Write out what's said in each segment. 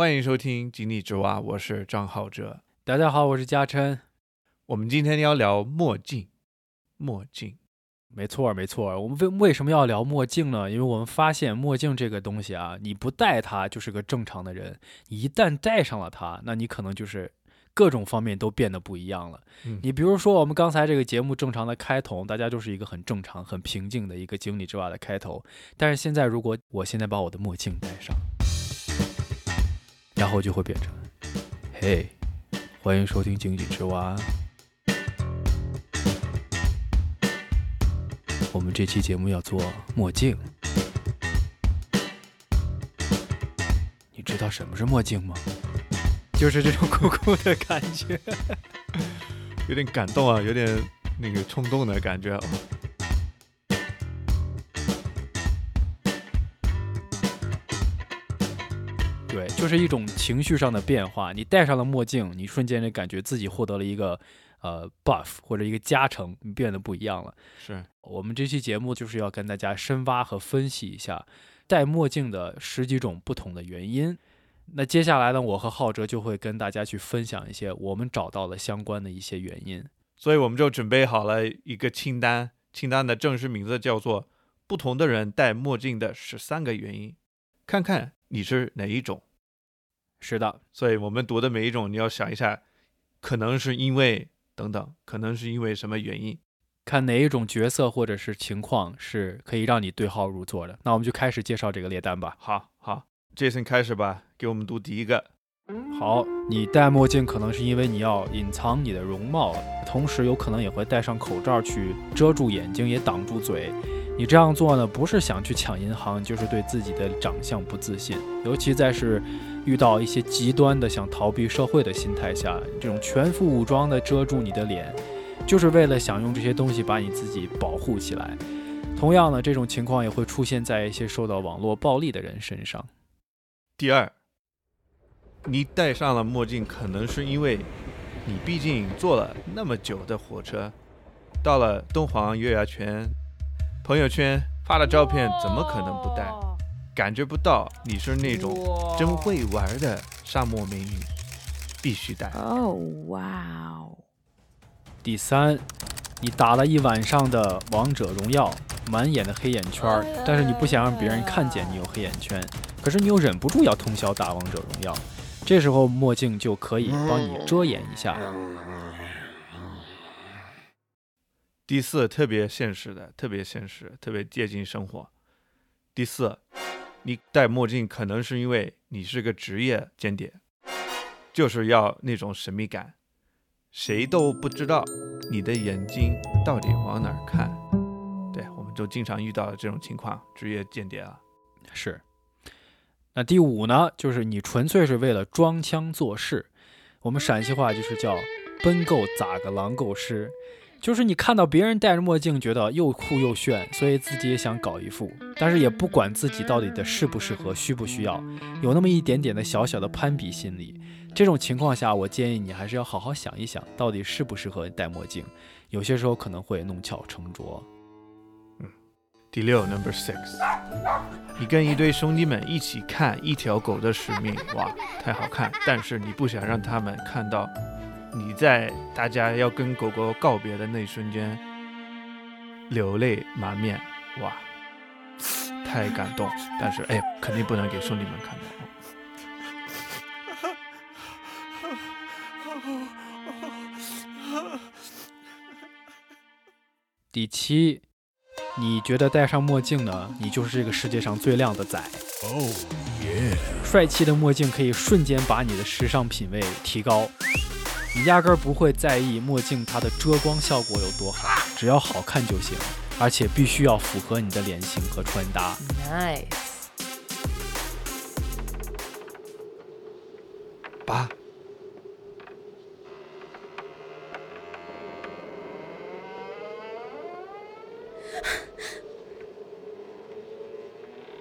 欢迎收听《井底之蛙》，我是张浩哲。大家好，我是嘉琛。我们今天要聊墨镜，墨镜。没错，没错。我们为为什么要聊墨镜呢？因为我们发现墨镜这个东西啊，你不戴它就是个正常的人，一旦戴上了它，那你可能就是各种方面都变得不一样了。嗯你比如说，我们刚才这个节目正常的开头，大家就是一个很正常、很平静的一个井底之蛙的开头。但是现在，如果我现在把我的墨镜戴上，然后就会变成，嘿，欢迎收听井底之蛙。我们这期节目要做墨镜，你知道什么是墨镜吗？就是这种酷酷的感觉。有点感动啊，有点那个冲动的感觉。就是一种情绪上的变化。你戴上了墨镜，你瞬间就感觉自己获得了一个呃 buff 或者一个加成，你变得不一样了。是，我们这期节目就是要跟大家深挖和分析一下戴墨镜的十几种不同的原因。那接下来呢，我和浩哲就会跟大家去分享一些我们找到了相关的一些原因。所以我们就准备好了一个清单，清单的正式名字叫做《不同的人戴墨镜的十三个原因》，看看你是哪一种。是的，所以我们读的每一种，你要想一下，可能是因为等等，可能是因为什么原因。看哪一种角色或者是情况是可以让你对号入座的。那我们就开始介绍这个列单吧。好好，Jason 开始吧，给我们读第一个。好，你戴墨镜可能是因为你要隐藏你的容貌，同时有可能也会戴上口罩去遮住眼睛，也挡住嘴。你这样做呢，不是想去抢银行，就是对自己的长相不自信。尤其在是遇到一些极端的想逃避社会的心态下，这种全副武装的遮住你的脸，就是为了想用这些东西把你自己保护起来。同样呢，这种情况也会出现在一些受到网络暴力的人身上。第二，你戴上了墨镜，可能是因为你毕竟坐了那么久的火车，到了敦煌月牙泉，朋友圈发的照片怎么可能不戴？感觉不到你是那种真会玩的沙漠美女，必须戴。哦，哇哦！第三，你打了一晚上的王者荣耀，满眼的黑眼圈，但是你不想让别人看见你有黑眼圈，可是你又忍不住要通宵打王者荣耀，这时候墨镜就可以帮你遮掩一下。第四，特别现实的，特别现实，特别接近生活。第四，你戴墨镜可能是因为你是个职业间谍，就是要那种神秘感，谁都不知道你的眼睛到底往哪儿看。对，我们就经常遇到这种情况，职业间谍啊。是。那第五呢，就是你纯粹是为了装腔作势，我们陕西话就是叫“奔够咋个狼够师”，就是你看到别人戴着墨镜，觉得又酷又炫，所以自己也想搞一副，但是也不管自己到底的适不适合、需不需要，有那么一点点的小小的攀比心理。这种情况下，我建议你还是要好好想一想，到底适不适合戴墨镜，有些时候可能会弄巧成拙。嗯第六，Number Six，你跟一堆兄弟们一起看一条狗的使命，哇，太好看！但是你不想让他们看到你在大家要跟狗狗告别的那一瞬间流泪满面，哇，太感动！但是哎，肯定不能给兄弟们看到。第七，你觉得戴上墨镜呢，你就是这个世界上最靓的仔。哦耶！帅气的墨镜可以瞬间把你的时尚品味提高，你压根儿不会在意墨镜它的遮光效果有多好，只要好看就行，而且必须要符合你的脸型和穿搭。Nice，八。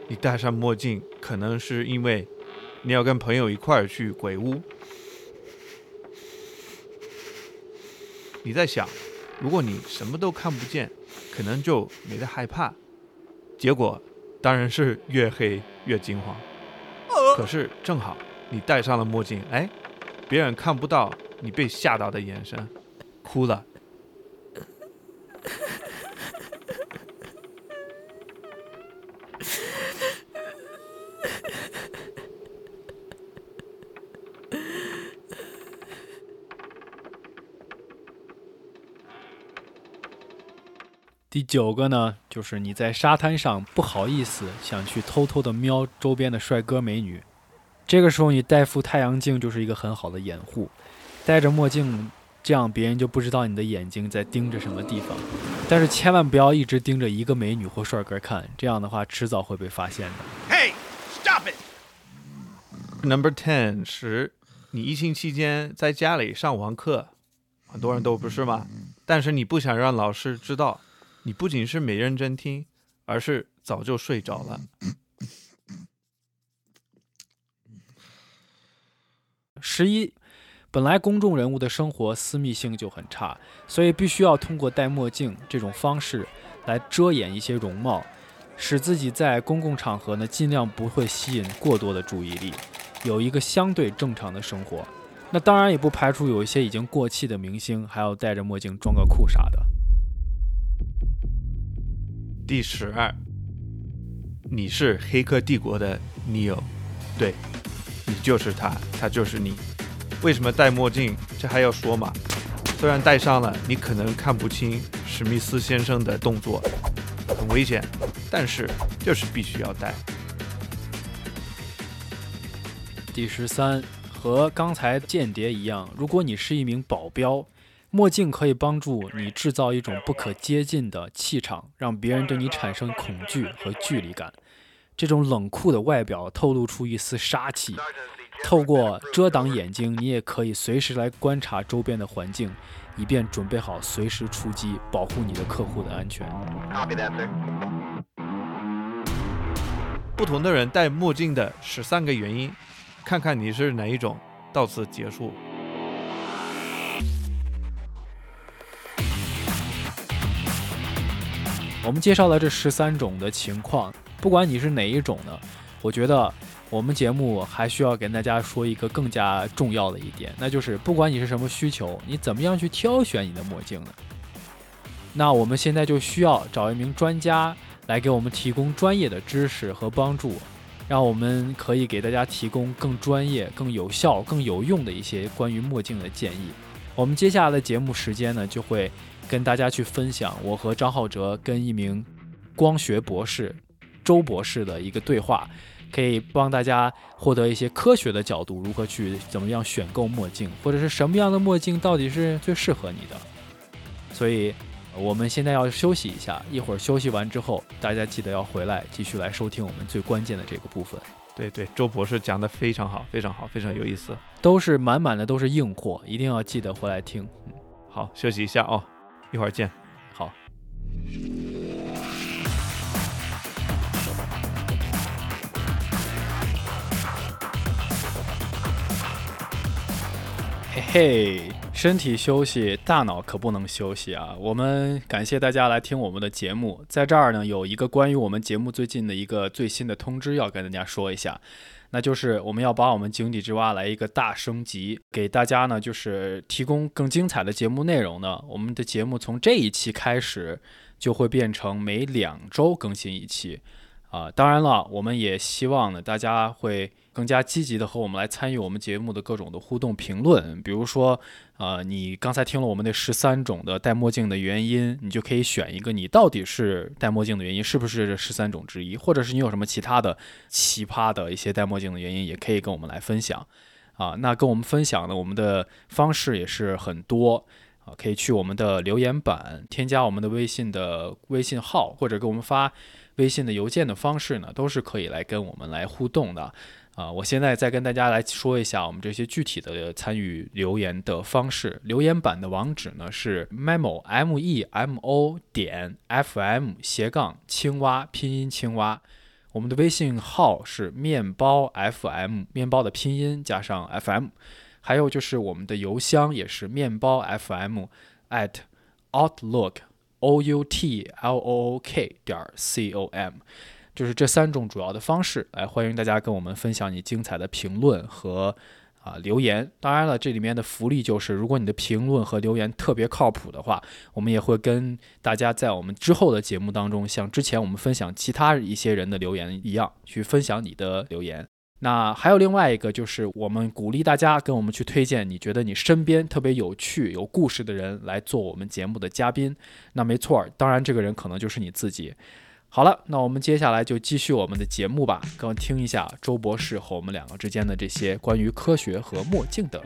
你戴上墨镜，可能是因为你要跟朋友一块儿去鬼屋。你在想，如果你什么都看不见，可能就没得害怕。结果当然是越黑越惊慌。可是正好你戴上了墨镜，哎，别人看不到你被吓到的眼神，哭了。第九个呢，就是你在沙滩上不好意思想去偷偷的瞄周边的帅哥美女，这个时候你戴副太阳镜就是一个很好的掩护。戴着墨镜，这样别人就不知道你的眼睛在盯着什么地方。但是千万不要一直盯着一个美女或帅哥看，这样的话迟早会被发现的。Hey, stop it! Number ten 十，你疫情期间在家里上网课，很多人都不是吗？但是你不想让老师知道，你不仅是没认真听，而是早就睡着了。十一，本来公众人物的生活私密性就很差，所以必须要通过戴墨镜这种方式来遮掩一些容貌，使自己在公共场合呢尽量不会吸引过多的注意力，有一个相对正常的生活。那当然也不排除有一些已经过气的明星还要戴着墨镜装个酷啥的。第十二，你是《黑客帝国》的 Neo，对，你就是他，他就是你。为什么戴墨镜？这还要说吗？虽然戴上了，你可能看不清史密斯先生的动作，很危险，但是就是必须要戴。第十三，和刚才间谍一样，如果你是一名保镖，墨镜可以帮助你制造一种不可接近的气场，让别人对你产生恐惧和距离感。这种冷酷的外表透露出一丝杀气。透过遮挡眼睛，你也可以随时来观察周边的环境，以便准备好随时出击，保护你的客户的安全。不同的人戴墨镜的十三个原因，看看你是哪一种。到此结束。我们介绍了这十三种的情况，不管你是哪一种呢，我觉得我们节目还需要跟大家说一个更加重要的一点，那就是不管你是什么需求，你怎么样去挑选你的墨镜呢？那我们现在就需要找一名专家来给我们提供专业的知识和帮助，让我们可以给大家提供更专业、更有效、更有用的一些关于墨镜的建议。我们接下来的节目时间呢，就会跟大家去分享我和张浩哲跟一名光学博士周博士的一个对话，可以帮大家获得一些科学的角度，如何去怎么样选购墨镜，或者是什么样的墨镜到底是最适合你的。所以，我们现在要休息一下，一会儿休息完之后，大家记得要回来继续来收听我们最关键的这个部分，对对，周博士讲的非常好，非常好，非常有意思。都是满满的都是硬货，一定要记得回来听。嗯，好，休息一下哦，一会儿见。好。嘿嘿，身体休息，大脑可不能休息啊！我们感谢大家来听我们的节目，在这儿呢有一个关于我们节目最近的一个最新的通知要跟大家说一下，那就是我们要把我们井底之蛙来一个大升级，给大家呢就是提供更精彩的节目内容呢。我们的节目从这一期开始就会变成每两周更新一期。啊，当然了，我们也希望呢，大家会更加积极的和我们来参与我们节目的各种的互动评论。比如说，呃，你刚才听了我们那十三种的戴墨镜的原因，你就可以选一个你到底是戴墨镜的原因是不是这十三种之一，或者是你有什么其他的奇葩的一些戴墨镜的原因，也可以跟我们来分享。啊，那跟我们分享呢，我们的方式也是很多。啊，可以去我们的留言板添加我们的微信的微信号，或者给我们发微信的邮件的方式呢，都是可以来跟我们来互动的。啊，我现在再跟大家来说一下我们这些具体的参与留言的方式。留言板的网址呢是 memo m e m o 点 f m 斜杠青蛙拼音青蛙。我们的微信号是面包 FM，面包的拼音加上 FM。还有就是我们的邮箱也是面包 FM at outlook o u t l o o k 点 c o m，就是这三种主要的方式。来，欢迎大家跟我们分享你精彩的评论和啊留言。当然了，这里面的福利就是，如果你的评论和留言特别靠谱的话，我们也会跟大家在我们之后的节目当中，像之前我们分享其他一些人的留言一样，去分享你的留言。那还有另外一个，就是我们鼓励大家跟我们去推荐你觉得你身边特别有趣、有故事的人来做我们节目的嘉宾。那没错，当然这个人可能就是你自己。好了，那我们接下来就继续我们的节目吧，跟我听一下周博士和我们两个之间的这些关于科学和墨镜的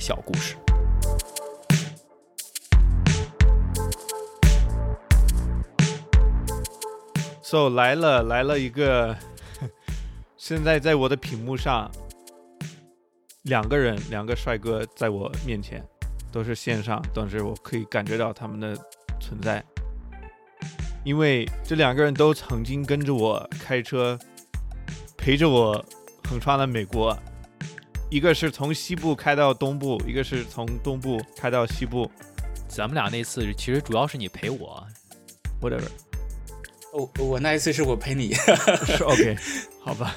小故事。So 来了来了一个，现在在我的屏幕上，两个人，两个帅哥在我面前，都是线上，但是我可以感觉到他们的存在，因为这两个人都曾经跟着我开车，陪着我横穿了美国，一个是从西部开到东部，一个是从东部开到西部。咱们俩那次其实主要是你陪我，，whatever。哦，我那一次是我陪你，是 OK，好吧。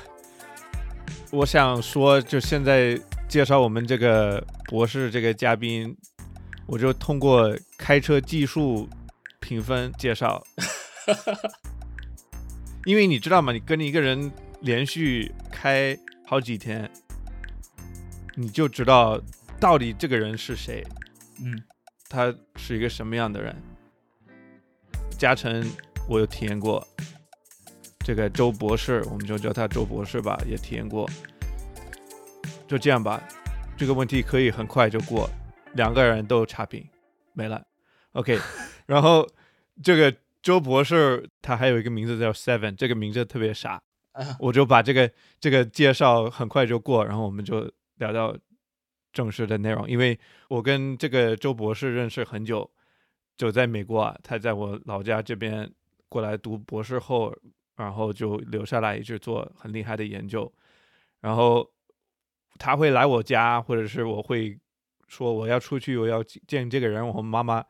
我想说，就现在介绍我们这个博士这个嘉宾，我就通过开车技术评分介绍，因为你知道吗？你跟一个人连续开好几天，你就知道到底这个人是谁，嗯，他是一个什么样的人。嘉诚，我有体验过。这个周博士，我们就叫他周博士吧，也体验过。就这样吧，这个问题可以很快就过，两个人都差评，没了。OK，然后这个周博士他还有一个名字叫 Seven，这个名字特别傻，啊，我就把这个这个介绍很快就过，然后我们就聊到正式的内容。因为我跟这个周博士认识很久，就在美国啊，他在我老家这边过来读博士后，然后就留下来一直做很厉害的研究。然后他会来我家，或者是我会说我要出去，我要见这个人。我妈妈，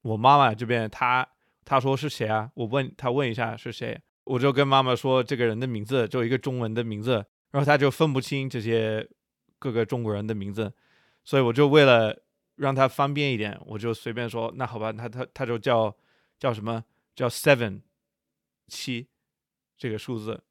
我妈妈这边他他说是谁啊？我问他问一下是谁，我就跟妈妈说这个人的名字，就一个中文的名字，然后他就分不清这些各个中国人的名字，所以我就为了让他方便一点，我就随便说，那好吧，他他他就叫叫什么？叫 seven 七这个数字，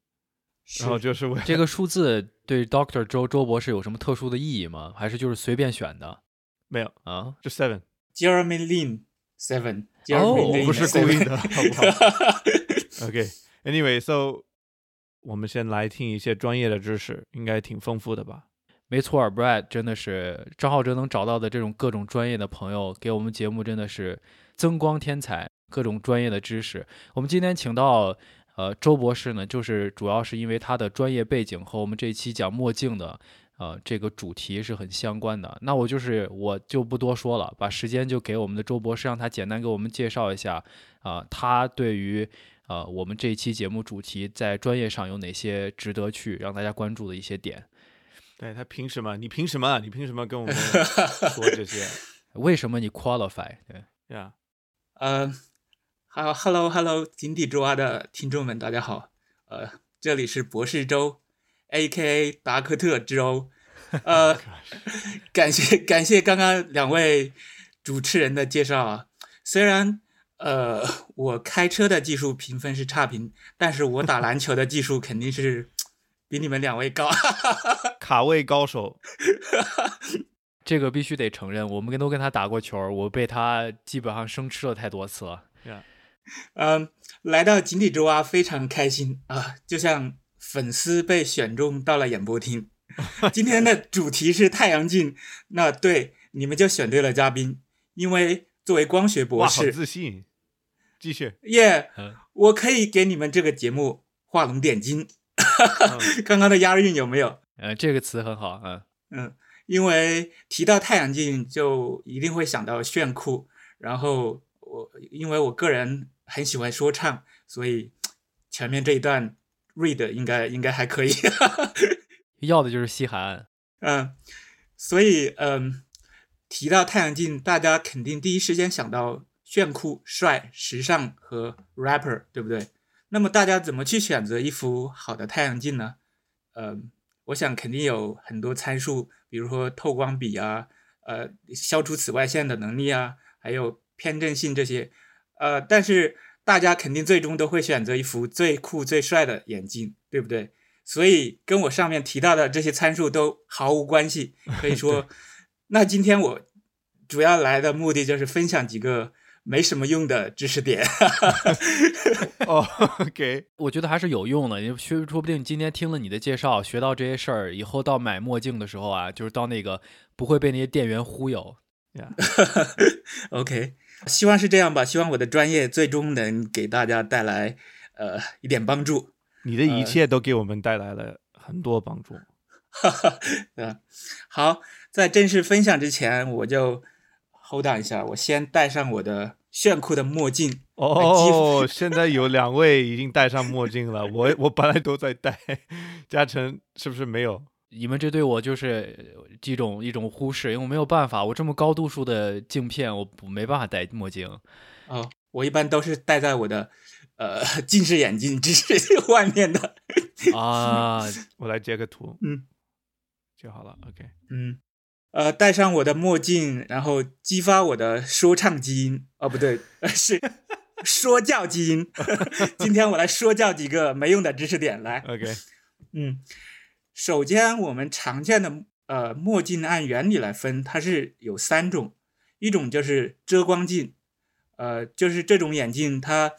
然后就是为这个数字对 Doctor 周周博士有什么特殊的意义吗？还是就是随便选的？没有啊？就 seven，Jeremy Lin Seven，哦不是故意的，好不好？OK，Anyway，so、我们先来听一些专业的知识，应该挺丰富的吧？没错儿，Brad 真的是张浩哲能找到的这种各种专业的朋友，给我们节目真的是增光添彩，各种专业的知识。我们今天请到呃周博士呢，就是主要是因为他的专业背景和我们这一期讲墨镜的呃这个主题是很相关的。那我就是我就不多说了，把时间就给我们的周博士，让他简单给我们介绍一下啊、他对于呃我们这一期节目主题在专业上有哪些值得去让大家关注的一些点。对他凭什么？你凭什么？你凭什么跟我们 说这些为什么你 qualify？对，呀？呃，好，Hello Hello，井底之蛙的听众们，大家好，呃，这里是博士周，A.K.A 达科特之欧，呃，感谢感谢刚刚两位主持人的介绍啊，虽然呃我开车的技术评分是差评，但是我打篮球的技术肯定是比你们两位高，卡位高手，这个必须得承认，我们跟都跟他打过球，我被他基本上生吃了太多次了。嗯，来到井底之蛙非常开心啊，就像粉丝被选中到了演播厅。今天的主题是太阳镜，那对你们就选对了嘉宾，因为作为光学博士，自信。继续，耶嗯我可以给你们这个节目画龙点睛。嗯 刚刚的押韵有没有？呃，这个词很好，嗯，嗯，因为提到太阳镜，就一定会想到炫酷。然后我因为我个人很喜欢说唱，所以前面这一段 read 应该应该还可以。要的就是西海岸。嗯，所以嗯，提到太阳镜，大家肯定第一时间想到炫酷、帅、时尚和 rapper，对不对？那么大家怎么去选择一副好的太阳镜呢？嗯，我想肯定有很多参数，比如说透光比啊，呃，消除紫外线的能力啊，还有偏振性这些。呃，但是大家肯定最终都会选择一副最酷最帅的眼镜，对不对？所以跟我上面提到的这些参数都毫无关系。可以说，那今天我主要来的目的就是分享几个没什么用的知识点。哦，OK，我觉得还是有用的，因为说说不定今天听了你的介绍，学到这些事儿，以后到买墨镜的时候啊，就是到那个不会被那些店员忽悠。OK，希望是这样吧。希望我的专业最终能给大家带来呃一点帮助。你的一切都给我们带来了很多帮助。哈哈，嗯，好，在正式分享之前，我就 hold on 一下，我先戴上我的炫酷的墨镜。哦，现在有两位已经戴上墨镜了，我我本来都在戴，嘉诚是不是没有？你们这对我就是一种一种忽视，因为我没有办法，我这么高度数的镜片，我不没办法戴墨镜。哦，我一般都是戴在我的呃近视眼镜之外面的。啊，我来截个图，嗯，就好了。OK，嗯，呃，戴上我的墨镜，然后激发我的说唱基因。哦，不对，呃是 说教基因。今天我来说教几个没用的知识点来。OK，嗯，首先我们常见的呃墨镜按原理来分，它是有三种，一种就是遮光镜，呃，就是这种眼镜它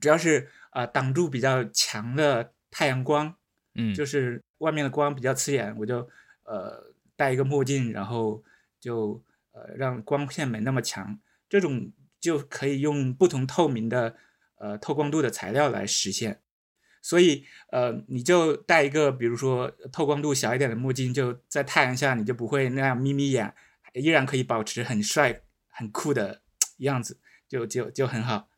主要是啊、呃挡住比较强的太阳光，嗯，就是外面的光比较刺眼，我就呃戴一个墨镜，然后就呃让光线没那么强，这种就可以用不同透明的呃透光度的材料来实现。所以呃你就戴一个比如说透光度小一点的墨镜，就在太阳下你就不会那样眯眯眼，依然可以保持很帅很酷的样子，就就就很好。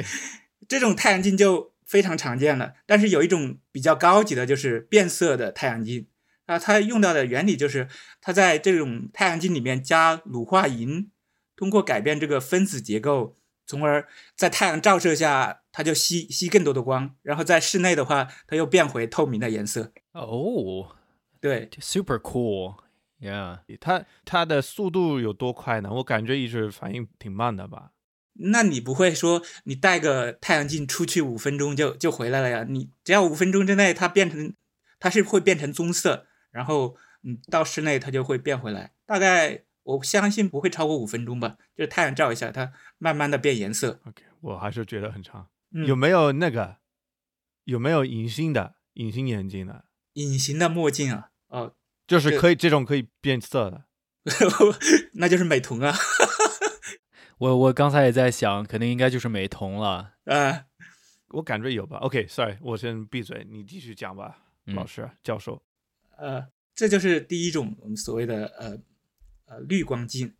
这种太阳镜就非常常见了，但是有一种比较高级的，就是变色的太阳镜啊，它用到的原理就是它在这种太阳镜里面加乳化银，通过改变这个分子结构，从而在太阳照射下，它就吸吸更多的光，然后在室内的话，它又变回透明的颜色。哦对，，super cool，yeah，它它的速度有多快呢？我感觉一直反应挺慢的吧。那你不会说你戴个太阳镜出去五分钟就就回来了呀？你只要五分钟之内它变成，它是会变成棕色，然后你到室内它就会变回来。大概我相信不会超过五分钟吧，就是太阳照一下，它慢慢的变颜色。OK，我还是觉得很长。嗯有没有那个？有没有隐形的隐形眼镜呢？隐形的墨镜啊？哦，就是可以这种可以变色的。那就是美瞳啊。我我刚才也在想，肯定应该就是美瞳了。啊，我感觉有吧。OK，sorry，、我先闭嘴，你继续讲吧，嗯老师教授。呃，这就是第一种我们所谓的呃呃滤光镜。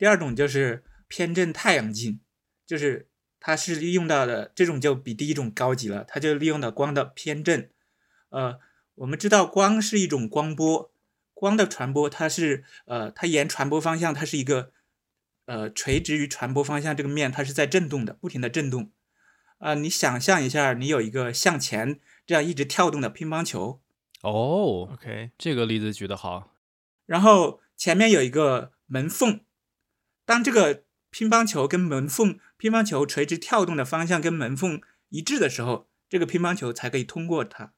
第二种就是偏振太阳镜，就是它是利用到的这种就比第一种高级了，它就利用的光的偏振。呃，我们知道光是一种光波，光的传播它是呃，它沿传播方向它是一个呃垂直于传播方向这个面，它是在震动的，不停的震动。啊、你想象一下，你有一个向前这样一直跳动的乒乓球，哦，OK，这个例子举得好。然后前面有一个门缝，当这个乒乓球跟门缝，乒乓球垂直跳动的方向跟门缝一致的时候，这个乒乓球才可以通过它。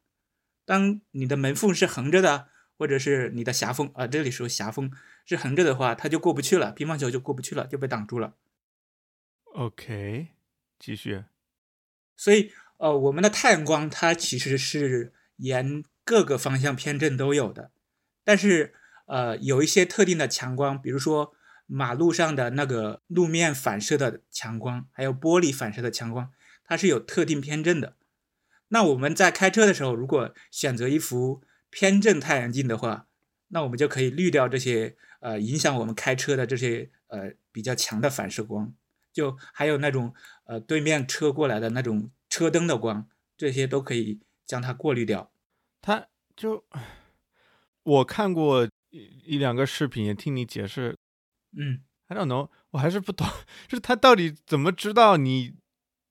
当你的门缝是横着的，或者是你的狭缝啊、这里说狭缝是横着的话，它就过不去了，乒乓球就过不去了，就被挡住了。OK，继续。所以，呃，我们的太阳光它其实是沿各个方向偏振都有的，但是，呃，有一些特定的强光，比如说马路上的那个路面反射的强光，还有玻璃反射的强光，它是有特定偏振的。那我们在开车的时候，如果选择一副偏振太阳镜的话，那我们就可以滤掉这些呃影响我们开车的这些呃比较强的反射光。就还有那种呃对面车过来的那种车灯的光，这些都可以将它过滤掉。他就我看过一一两个视频，也听你解释嗯，，I don't know，我还是不懂，就是他到底怎么知道你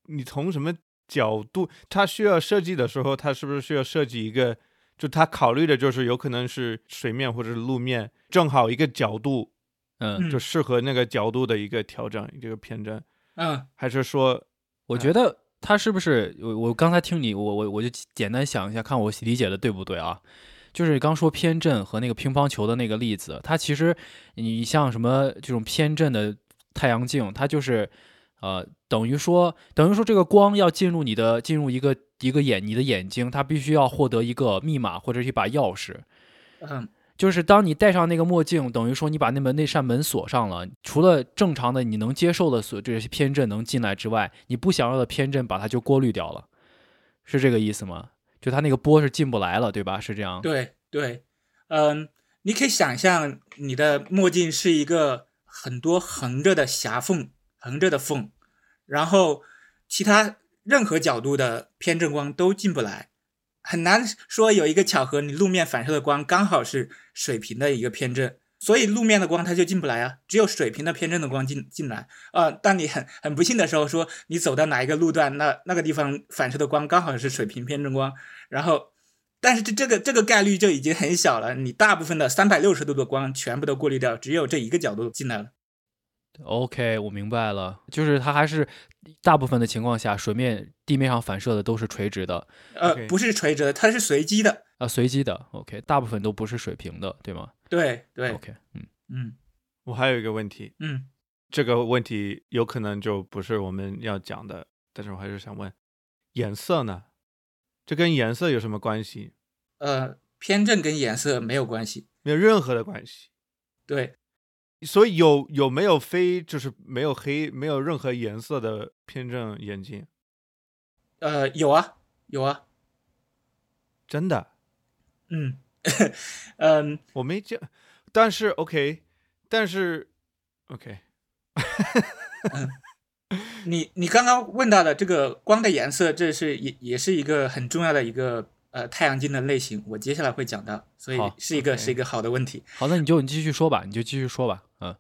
你从什么角度？他需要设计的时候，他是不是需要设计一个？就他考虑的就是有可能是水面或者是路面，正好一个角度嗯，嗯就适合那个角度的一个调整，这个偏振，嗯还是说我觉得他是不是我我刚才听你，我我我就简单想一下，看我理解的对不对啊？就是刚说偏振和那个乒乓球的那个例子，它其实你像什么这种偏振的太阳镜，它就是呃等于说等于说这个光要进入你的进入一个一个眼你的眼睛，它必须要获得一个密码或者一把钥匙，嗯就是当你戴上那个墨镜，等于说你把那门那扇门锁上了，除了正常的你能接受的所这些偏振能进来之外，你不想要的偏振把它就过滤掉了，是这个意思吗？就它那个波是进不来了，对吧？是这样。对对，嗯，你可以想象你的墨镜是一个很多横着的狭缝，横着的缝，然后其他任何角度的偏振光都进不来，很难说有一个巧合，你路面反射的光刚好是水平的一个偏振。所以路面的光它就进不来啊，只有水平的偏振的光进进来。啊，当你很很不幸的时候，说你走到哪一个路段，那那个地方反射的光刚好是水平偏振光，然后但是这这个这个概率就已经很小了，你大部分的三百六十度的光全部都过滤掉，只有这一个角度进来了。OK，我明白了，就是它还是大部分的情况下，水面地面上反射的都是垂直的，呃不是垂直的，它是随机的。啊，随机的。OK，大部分都不是水平的，对吗对对，？OK，嗯，嗯我还有一个问题，嗯这个问题有可能就不是我们要讲的，但是我还是想问，颜色呢？这跟颜色有什么关系？呃，偏振跟颜色没有关系。没有任何的关系。对，所以有有没有非就是没有黑没有任何颜色的偏振眼镜？呃，有啊有啊，真的，嗯 嗯。我没见，但是 OK，但是 OK，你你刚刚问到的这个光的颜色，这是也也是一个很重要的一个呃太阳镜的类型，我接下来会讲到，所以是一个是一个好的问题。好，那你就你继续说吧，你就继续说吧，嗯，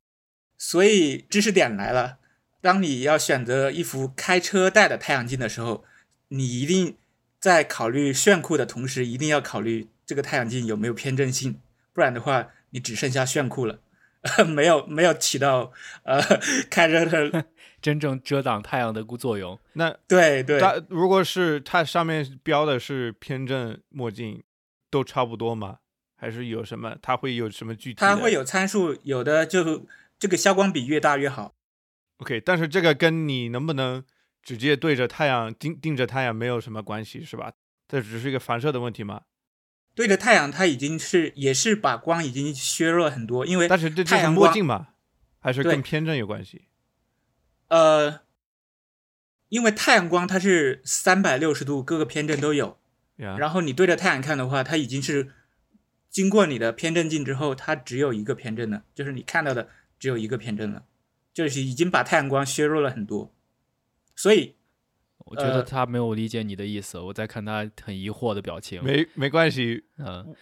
所以知识点来了，当你要选择一副开车戴的太阳镜的时候，你一定在考虑炫酷的同时，一定要考虑这个太阳镜有没有偏振性，不然的话，你只剩下炫酷了，没有没有起到呃开车的真正遮挡太阳的作用。那对对它如果是它上面标的是偏振墨镜，都差不多吗？还是有什么？它会有什么具体？它会有参数，有的就这个消光比越大越好。OK，但是这个跟你能不能直接对着太阳盯盯着太阳没有什么关系，是吧？这只是一个反射的问题吗。对着太阳，它已经是也是把光已经削弱很多，因为但是这就是墨太阳光镜嘛，还是跟偏振有关系？呃，因为太阳光它是三百六十度，各个偏振都有。呀、然后你对着太阳看的话，它已经是经过你的偏振镜之后，它只有一个偏振了，就是你看到的只有一个偏振了，就是已经把太阳光削弱了很多。所以，我觉得呃他没有理解你的意思，我在看他很疑惑的表情。没没关系，嗯，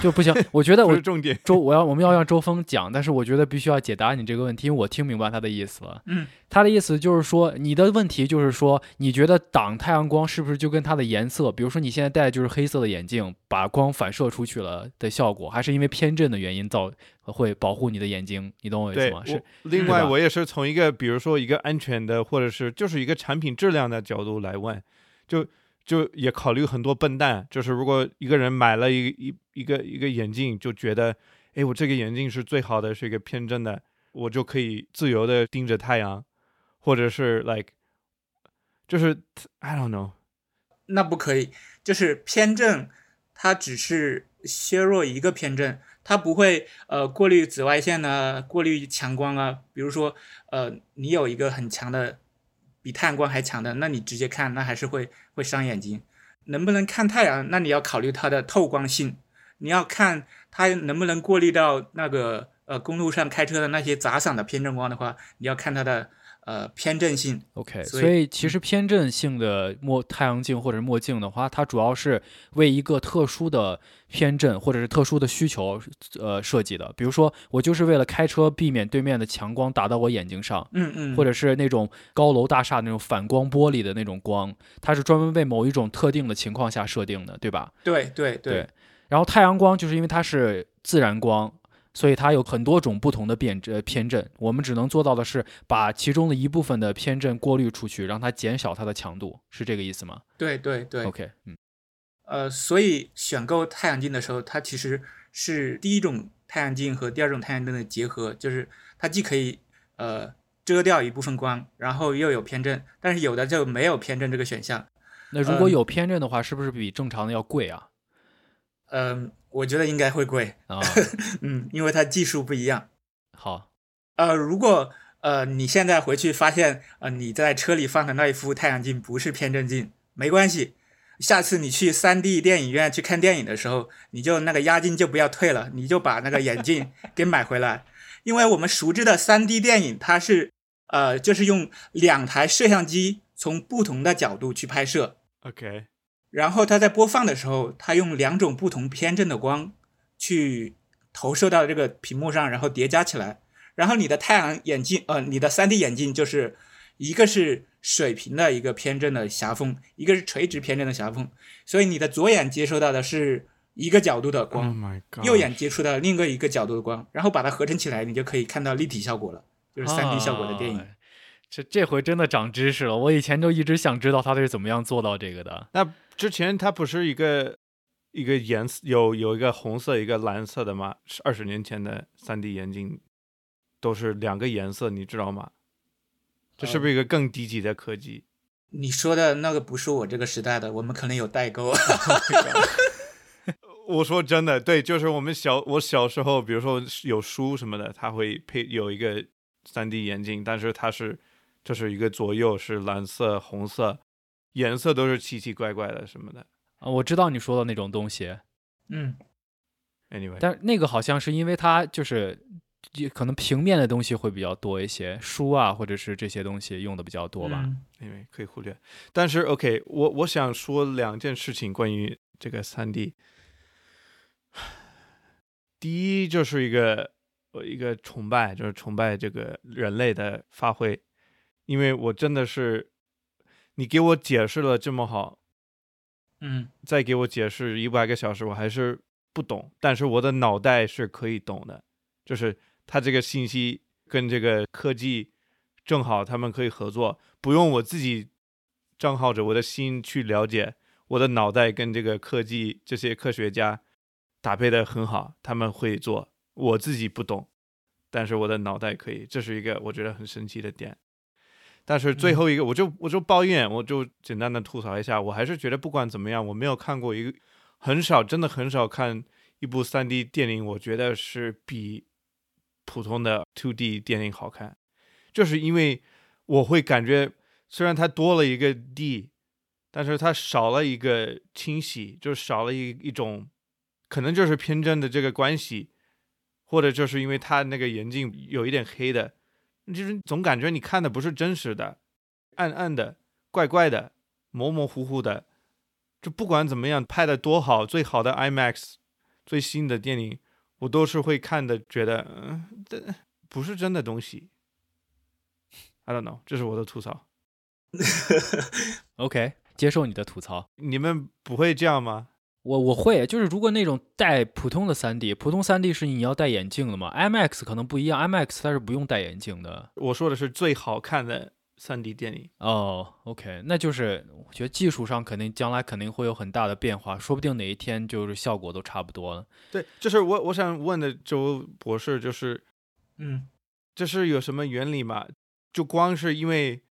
就不行。我觉得我是重点。周我要我们要让周峰讲，但是我觉得必须要解答你这个问题，因为我听明白他的意思了。嗯，他的意思就是说，你的问题就是说，你觉得挡太阳光是不是就跟它的颜色，比如说你现在戴的就是黑色的眼镜，把光反射出去了的效果，还是因为偏振的原因造会保护你的眼睛？你懂我意思，吗？是另外，我也是从一个比如说一个安全的，或者是就是一个产品质量的角度来问，就就也考虑很多笨蛋，就是如果一个人买了一一一个一个眼镜，就觉得，哎，我这个眼镜是最好的，是一个偏振的，我就可以自由的盯着太阳，或者是 like，就是 I don't know，那不可以，就是偏振，它只是削弱一个偏振，它不会呃过滤紫外线呢，过滤强光啊。比如说呃，你有一个很强的，比太阳光还强的，那你直接看，那还是会会伤眼睛。能不能看太阳？那你要考虑它的透光性，你要看它能不能过滤到那个呃公路上开车的那些杂散的偏振光的话，你要看它的呃偏振性。OK，所以所以其实偏振性的墨太阳镜或者是墨镜的话，它主要是为一个特殊的偏振或者是特殊的需求呃设计的。比如说，我就是为了开车避免对面的强光打到我眼睛上，嗯嗯，或者是那种高楼大厦那种反光玻璃的那种光，它是专门为某一种特定的情况下设定的，对吧？对对对然后太阳光就是因为它是自然光，所以它有很多种不同的变呃偏振。我们只能做到的是把其中的一部分的偏振过滤出去，让它减小它的强度，是这个意思吗对对对。？OK，嗯，呃，所以选购太阳镜的时候，它其实是第一种太阳镜和第二种太阳镜的结合，就是它既可以呃遮掉一部分光，然后又有偏振，但是有的就没有偏振这个选项。那如果嗯有偏振的话，是不是比正常的要贵啊？嗯、我觉得应该会贵，啊，嗯，因为它技术不一样。好，呃，如果呃你现在回去发现呃你在车里放的那一副太阳镜不是偏振镜，没关系，下次你去 3D 电影院去看电影的时候，你就那个押金就不要退了，你就把那个眼镜 给买回来，因为我们熟知的 3D 电影它是呃就是用两台摄像机从不同的角度去拍摄，OK，然后它在播放的时候，它用两种不同偏振的光去投射到这个屏幕上，然后叠加起来。然后你的太阳眼镜，呃，你的 3D 眼镜就是一个是水平的一个偏振的狭缝，一个是垂直偏振的狭缝，所以你的左眼接收到的是一个角度的 Oh 光右眼接触到另个一个角度的光，然后把它合成起来，你就可以看到立体效果了，就是 3D 效果的电影。啊这这回真的长知识了，我以前就一直想知道它是怎么样做到这个的。那之前它不是一个一个颜色有有一个红色一个蓝色的吗？是二十年前的三 D 眼镜都是两个颜色，你知道吗？这是不是一个更低级的科技？你说的那个不是我这个时代的，我们可能有代沟。我说真的，对，就是我们小我小时候，比如说有书什么的，它会配有一个 3D 眼镜，但是它是就是一个左右是蓝色、红色，颜色都是奇奇怪怪的什么的。啊，我知道你说的那种东西，嗯，Anyway，但那个好像是因为它就是也可能平面的东西会比较多一些，书啊或者是这些东西用的比较多吧。嗯因为可以忽略。但是 OK，我我想说两件事情关于这个三 D。第一就是一个我一个崇拜，就是崇拜这个人类的发挥，因为我真的是你给我解释了这么好，嗯再给我解释一百个小时，我还是不懂。但是我的脑袋是可以懂的，就是它这个信息跟这个科技正好他们可以合作，不用我自己正好着我的心去了解，我的脑袋跟这个科技这些科学家搭配的很好，他们会做，我自己不懂，但是我的脑袋可以，这是一个我觉得很神奇的点。但是最后一个，我就我就抱怨，我就简单的吐槽一下，我还是觉得不管怎么样，我没有看过一个很少，真的很少看一部 3D 电影，我觉得是比普通的 two D 电影好看，就是因为我会感觉，虽然它多了一个 D，但是它少了一个清晰，就是少了一一种，可能就是偏振的这个关系，或者就是因为它那个眼镜有一点黑的，就是总感觉你看的不是真实的，暗暗的、怪怪的、模模糊糊的。就不管怎么样，拍的多好，最好的 IMAX、最新的电影，我都是会看的，觉得嗯，这不是真的东西。I don't know，这是我的吐槽。OK，接受你的吐槽。你们不会这样吗？我我会，就是如果那种戴普通的 3D，普通 3D 是你要戴眼镜的嘛，IMAX 可能不一样，IMAX 它是不用戴眼镜的。我说的是最好看的 3D 电影。哦，OK，那就是我觉得技术上肯定将来肯定会有很大的变化，说不定哪一天就是效果都差不多了。对，就是我我想问的周博士，就是嗯这是有什么原理吗？就光是因为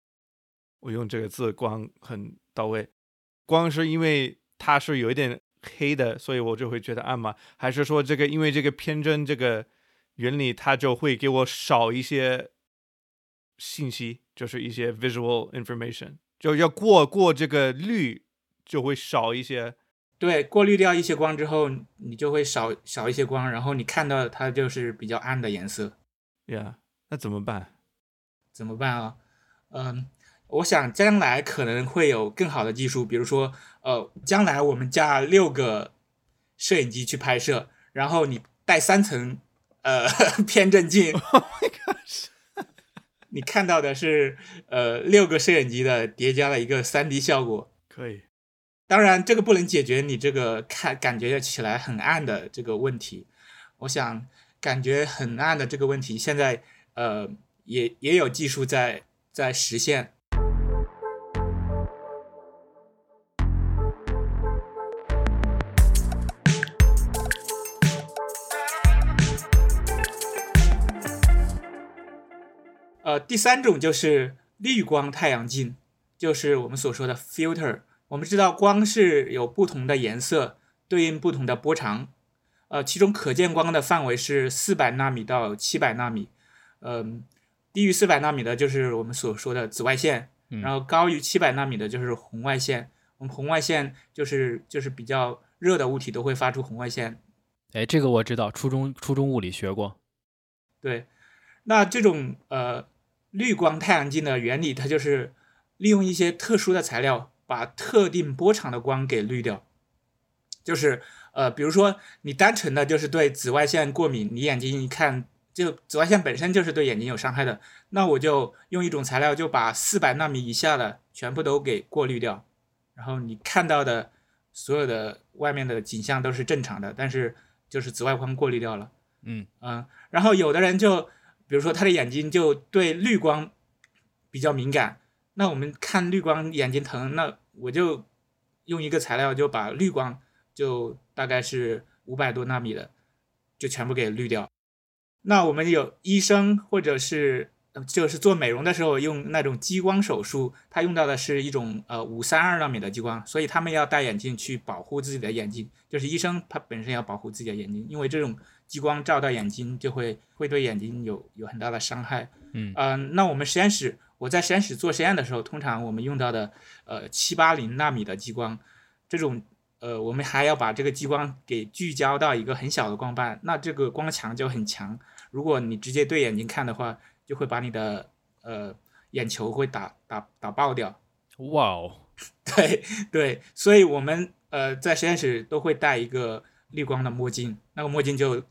我用这个字“光”很到位，光是因为它是有一点黑的，所以我就会觉得暗嘛？还是说这个因为这个偏振这个原理，它就会给我少一些信息，就是一些 visual information，就要过过这个滤就会少一些。对，过滤掉一些光之后，你就会少少一些光，然后你看到它就是比较暗的颜色，Yeah，那怎么办？怎么办啊？嗯，我想将来可能会有更好的技术，比如说，呃，将来我们架六个摄影机去拍摄，然后你带三层呃 偏振镜，oh，你看到的是呃六个摄影机的叠加了一个三 D 效果。可以，当然，这个不能解决你这个看感觉起来很暗的这个问题。我想，感觉很暗的这个问题，现在呃也也有技术在在实现。呃，第三种就是滤光太阳镜，就是我们所说的 filter。我们知道光是有不同的颜色，对应不同的波长。呃，其中可见光的范围是四百纳米到七百纳米。嗯、低于四百纳米的就是我们所说的紫外线，嗯然后高于七百纳米的就是红外线。我们红外线就是就是比较热的物体都会发出红外线，哎，这个我知道，初中初中物理学过。对，那这种呃滤光太阳镜的原理，它就是利用一些特殊的材料，把特定波长的光给滤掉。就是呃，比如说你单纯的就是对紫外线过敏，你眼睛一看就紫外线本身就是对眼睛有伤害的，那我就用一种材料就把四百纳米以下的全部都给过滤掉，然后你看到的所有的外面的景象都是正常的，但是就是紫外光过滤掉了。嗯嗯，然后有的人就，比如说他的眼睛就对绿光比较敏感，那我们看绿光眼睛疼，那我就用一个材料就把绿光就大概是五百多纳米的，就全部给滤掉。那我们有医生或者是就是做美容的时候用那种激光手术，他用到的是一种呃五三二纳米的激光，所以他们要戴眼镜去保护自己的眼睛，就是医生他本身要保护自己的眼睛，因为这种激光照到眼睛就会会对眼睛有有很大的伤害。嗯嗯、那我们实验室，我在实验室做实验的时候，通常我们用到的呃七八零纳米的激光，这种呃我们还要把这个激光给聚焦到一个很小的光斑，那这个光强就很强。如果你直接对眼睛看的话，就会把你的呃眼球会打打打爆掉。哇哦，对对，所以我们呃在实验室都会戴一个滤光的墨镜，那个墨镜就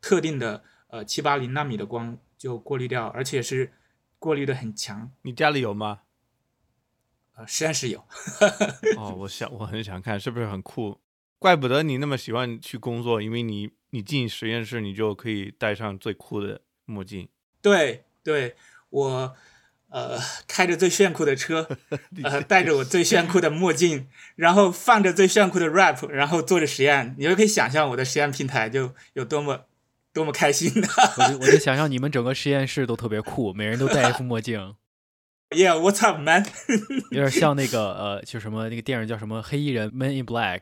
特定的呃七八零纳米的光就过滤掉，而且是过滤的很强。你家里有吗？呃，实验室有，哦，我想我很想看，是不是很酷？怪不得你那么喜欢去工作，因为你你进实验室，你就可以戴上最酷的墨镜。对对，我呃开着最炫酷的车，呃戴着我最炫酷的墨镜，然后放着最炫酷的 rap，然后做着实验，你就可以想象我的实验平台就有多么多么开心的。我就我 就想象你们整个实验室都特别酷，每人都戴一副墨镜，Yeah，what's up, man？有点像那个呃，就什么那个电影叫什么《黑衣人 Men in Black》。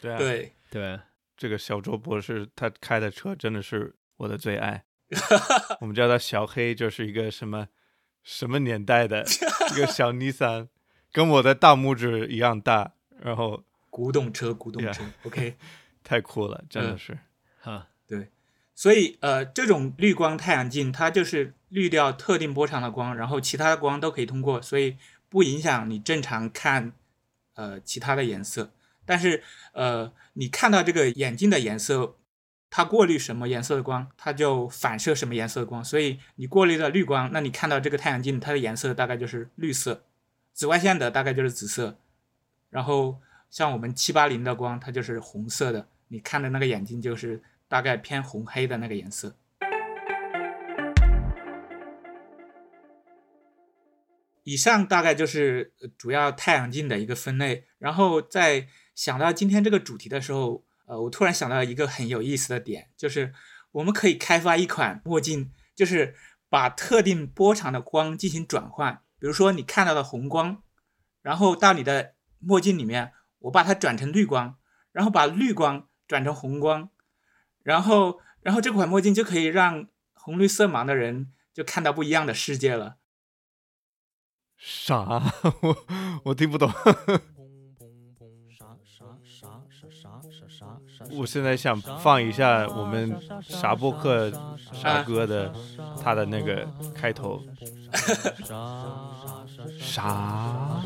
对啊，对，对，这个小周博士他开的车真的是我的最爱。我们叫他小黑，就是一个什么什么年代的一个小尼桑，跟我的大拇指一样大，然后古董车，古董车，OK。太酷了，真的嗯是。哈，对所以呃，这种滤光太阳镜，它就是滤掉特定波长的光，然后其他的光都可以通过，所以不影响你正常看呃其他的颜色。但是呃，你看到这个眼镜的颜色，它过滤什么颜色的光，它就反射什么颜色的光。所以你过滤了绿光，那你看到这个太阳镜，它的颜色大概就是绿色，紫外线的大概就是紫色，然后像我们七八零的光，它就是红色的，你看的那个眼睛就是大概偏红黑的那个颜色。以上大概就是主要太阳镜的一个分类。然后在想到今天这个主题的时候，呃，我突然想到一个很有意思的点，就是我们可以开发一款墨镜，就是把特定波长的光进行转换。比如说你看到的红光，然后到你的墨镜里面，我把它转成绿光，然后把绿光转成红光，然后然后这款墨镜就可以让红绿色盲的人就看到不一样的世界了。啥？我我听不懂。我现在想放一下我们傻播客傻哥的他的那个开头，傻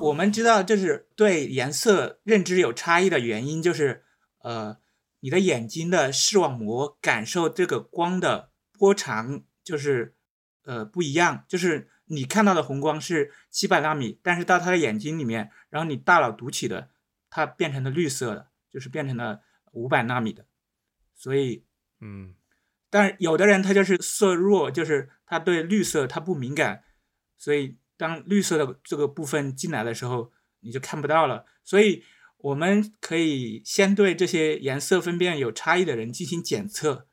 我们知道，就是对颜色认知有差异的原因，就是呃，你的眼睛的视网膜感受这个光的波长，就是呃不一样。就是你看到的红光是七百纳米，但是到他的眼睛里面，然后你大脑读取的，它变成了绿色的，就是变成了五百纳米的。所以，嗯但是有的人他就是色弱，就是他对绿色他不敏感，所以当绿色的这个部分进来的时候，你就看不到了。所以我们可以先对这些颜色分辨有差异的人进行检测，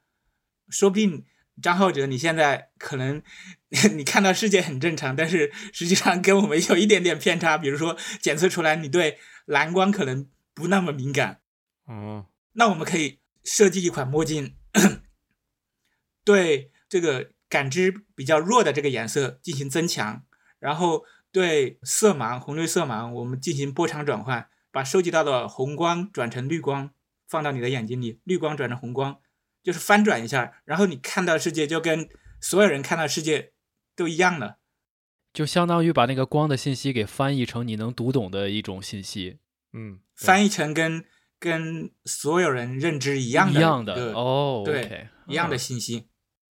说不定张浩哲你现在可能 你看到世界很正常，但是实际上跟我们有一点点偏差。比如说检测出来你对蓝光可能不那么敏感，哦那我们可以设计一款墨镜，对这个感知比较弱的这个颜色进行增强，然后对色盲、红绿色盲我们进行波长转换，把收集到的红光转成绿光，放到你的眼睛里，绿光转成红光，就是翻转一下，然后你看到世界就跟所有人看到世界都一样了。就相当于把那个光的信息给翻译成你能读懂的一种信息，嗯，翻译成跟跟所有人认知一样的一样的哦，对一样的嗯信息。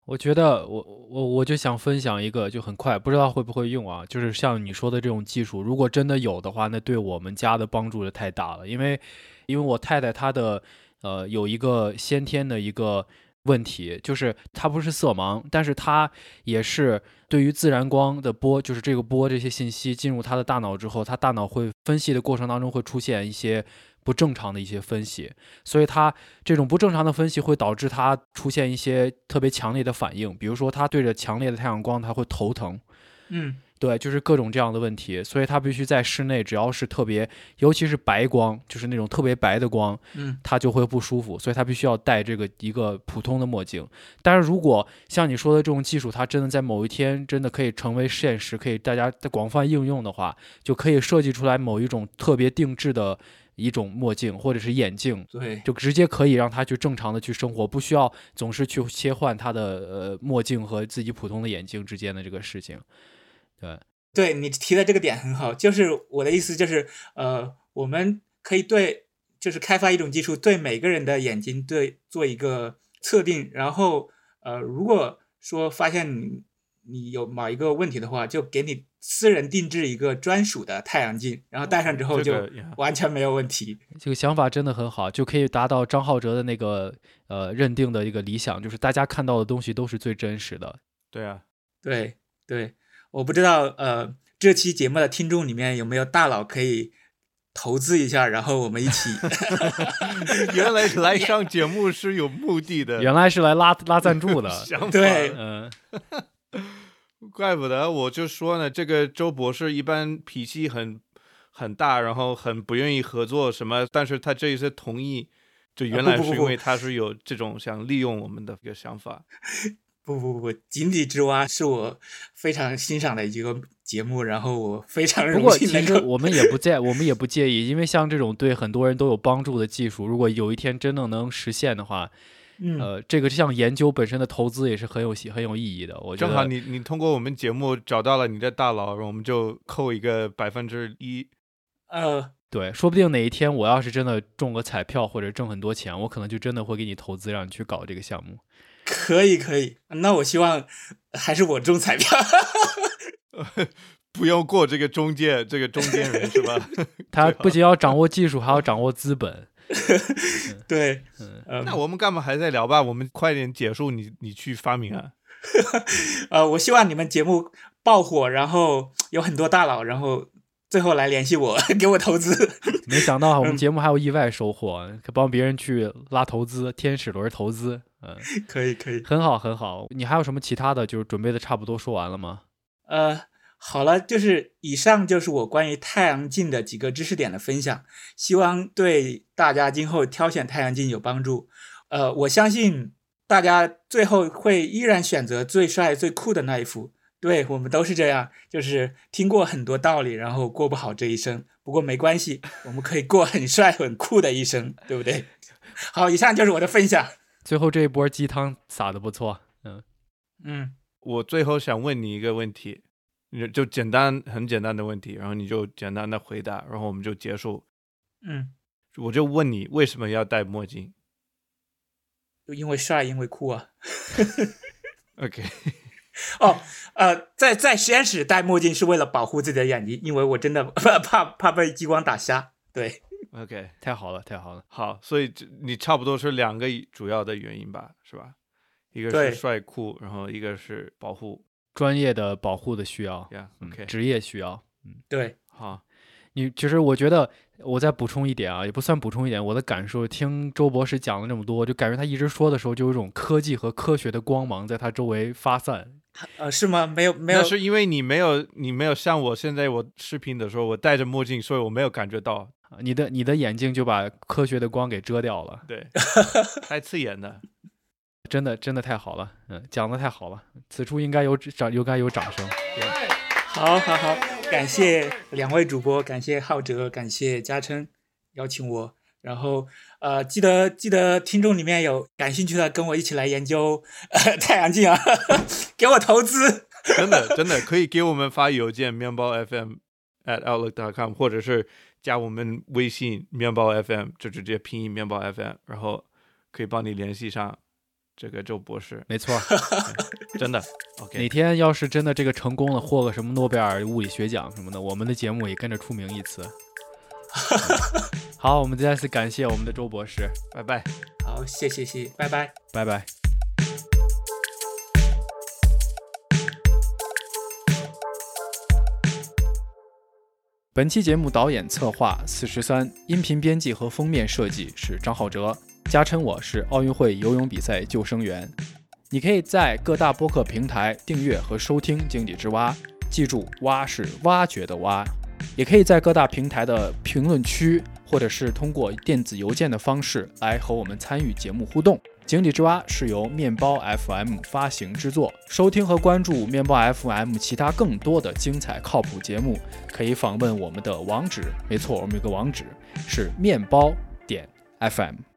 我觉得我我我就想分享一个，就很快，不知道会不会用啊？就是像你说的这种技术，如果真的有的话，那对我们家的帮助就太大了。因为因为我太太她的呃有一个先天的一个问题，就是他不是色盲，但是他也是对于自然光的波，就是这个波这些信息进入他的大脑之后，他大脑会分析的过程当中会出现一些不正常的一些分析，所以他这种不正常的分析会导致他出现一些特别强烈的反应，比如说他对着强烈的太阳光他会头疼，嗯。对，就是各种这样的问题，所以他必须在室内，只要是特别，尤其是白光，就是那种特别白的光，嗯他就会不舒服，所以他必须要戴这个一个普通的墨镜。但是如果像你说的这种技术，它真的在某一天真的可以成为现实，可以大家在广泛应用的话，就可以设计出来某一种特别定制的一种墨镜或者是眼镜，对，就直接可以让他去正常的去生活，不需要总是去切换他的呃墨镜和自己普通的眼镜之间的这个事情。对，对你提的这个点很好，就是我的意思就是，呃，我们可以对，就是开发一种技术，对每个人的眼睛对做一个测定，然后呃，如果说发现你你有某一个问题的话，就给你私人定制一个专属的太阳镜，然后戴上之后就 完全没有问题。这个想法真的很好，就可以达到张浩哲的那个呃认定的一个理想，就是大家看到的东西都是最真实的。对啊，对对，我不知道呃，这期节目的听众里面有没有大佬可以投资一下，然后我们一起。原来来上节目是有目的的，原来是来拉拉赞助的，对嗯，怪不得我就说呢，这个周博士一般脾气很很大，然后很不愿意合作什么，但是他这一次同意，就原来是因为他是有这种想利用我们的一个想法。不不不，井底之蛙是我非常欣赏的一个节目，然后我非常荣不过幸能够。其实我们也不介，我们也不介意，因为像这种对很多人都有帮助的技术，如果有一天真的能实现的话，嗯，呃，这个项研究本身的投资也是很有很有意义的。我觉得正好你你通过我们节目找到了你的大佬，我们就扣一个百分之一。呃，对，说不定哪一天我要是真的中个彩票或者挣很多钱，我可能就真的会给你投资，让你去搞这个项目。可以可以，那我希望还是我中彩票。不要过这个中介，这个中间人是吧？他不仅要掌握技术，还要掌握资本。对，那我们干嘛还在聊吧？我们快点结束，你你去发明啊！呃，我希望你们节目爆火，然后有很多大佬，然后最后来联系我，给我投资。没想到我们嗯节目还有意外收获，可帮别人去拉投资，天使轮投资。嗯，可以可以，很好很好。你还有什么其他的？就是准备的差不多说完了吗？呃，好了，就是以上就是我关于太阳镜的几个知识点的分享，希望对大家今后挑选太阳镜有帮助。呃，我相信大家最后会依然选择最帅最酷的那一副，对我们都是这样，就是听过很多道理，然后过不好这一生。不过没关系，我们可以过很帅很酷的一生，对不对？好，以上就是我的分享。最后这一波鸡汤撒的不错，嗯，嗯，我最后想问你一个问题，就就简单很简单的问题，然后你就简单的回答，然后我们就结束。嗯，我就问你为什么要戴墨镜就因为帅，因为酷啊。？OK，哦，呃，在在实验室戴墨镜是为了保护自己的眼睛，因为我真的 怕怕怕被激光打瞎。对，OK，太好了，太好了。好，所以这你差不多是两个主要的原因吧，是吧？一个是帅酷，然后一个是保护。专业的保护的需要，Yeah，嗯 OK，职业需要。嗯对，好，你其实我觉得，我再补充一点啊，也不算补充一点，我的感受，听周博士讲了这么多，就感觉他一直说的时候，就有一种科技和科学的光芒在他周围发散。呃，是吗？没有没有那，是因为你没有你没有像我现在我视频的时候，我戴着墨镜，所以我没有感觉到。啊你的你的眼镜就把科学的光给遮掉了，对，太刺眼的。真的真的太好了，嗯，讲的太好了，此处应该有掌，应该有掌声。好好好，感谢两位主播，感谢浩哲，感谢嘉琛邀请我。然后呃，记得记得听众里面有感兴趣的，跟我一起来研究呃太阳镜啊，给我投资。真的真 的可以给我们发邮件面包 FM at outlook.com，或者是加我们微信面包 FM，就直接拼音面包 FM，然后可以帮你联系上这个周博士。没错，真的哪 OK，天要是真的这个成功了，获个什么诺贝尔物理学奖什么的，我们的节目也跟着出名一次。好，我们再次感谢我们的周博士，拜拜。好，谢谢谢谢，拜拜。拜拜。本期节目导演、策划四十三，音频编辑和封面设计是张浩哲，加称我是奥运会游泳比赛救生员。你可以在各大播客平台订阅和收听《井底之蛙》，记住“蛙”是挖掘的“蛙”。也可以在各大平台的评论区，或者是通过电子邮件的方式来和我们参与节目互动。井底之蛙是由面包 FM 发行制作，收听和关注面包 FM 其他更多的精彩靠谱节目，可以访问我们的网址。没错，我们有个网址是面包点 FM。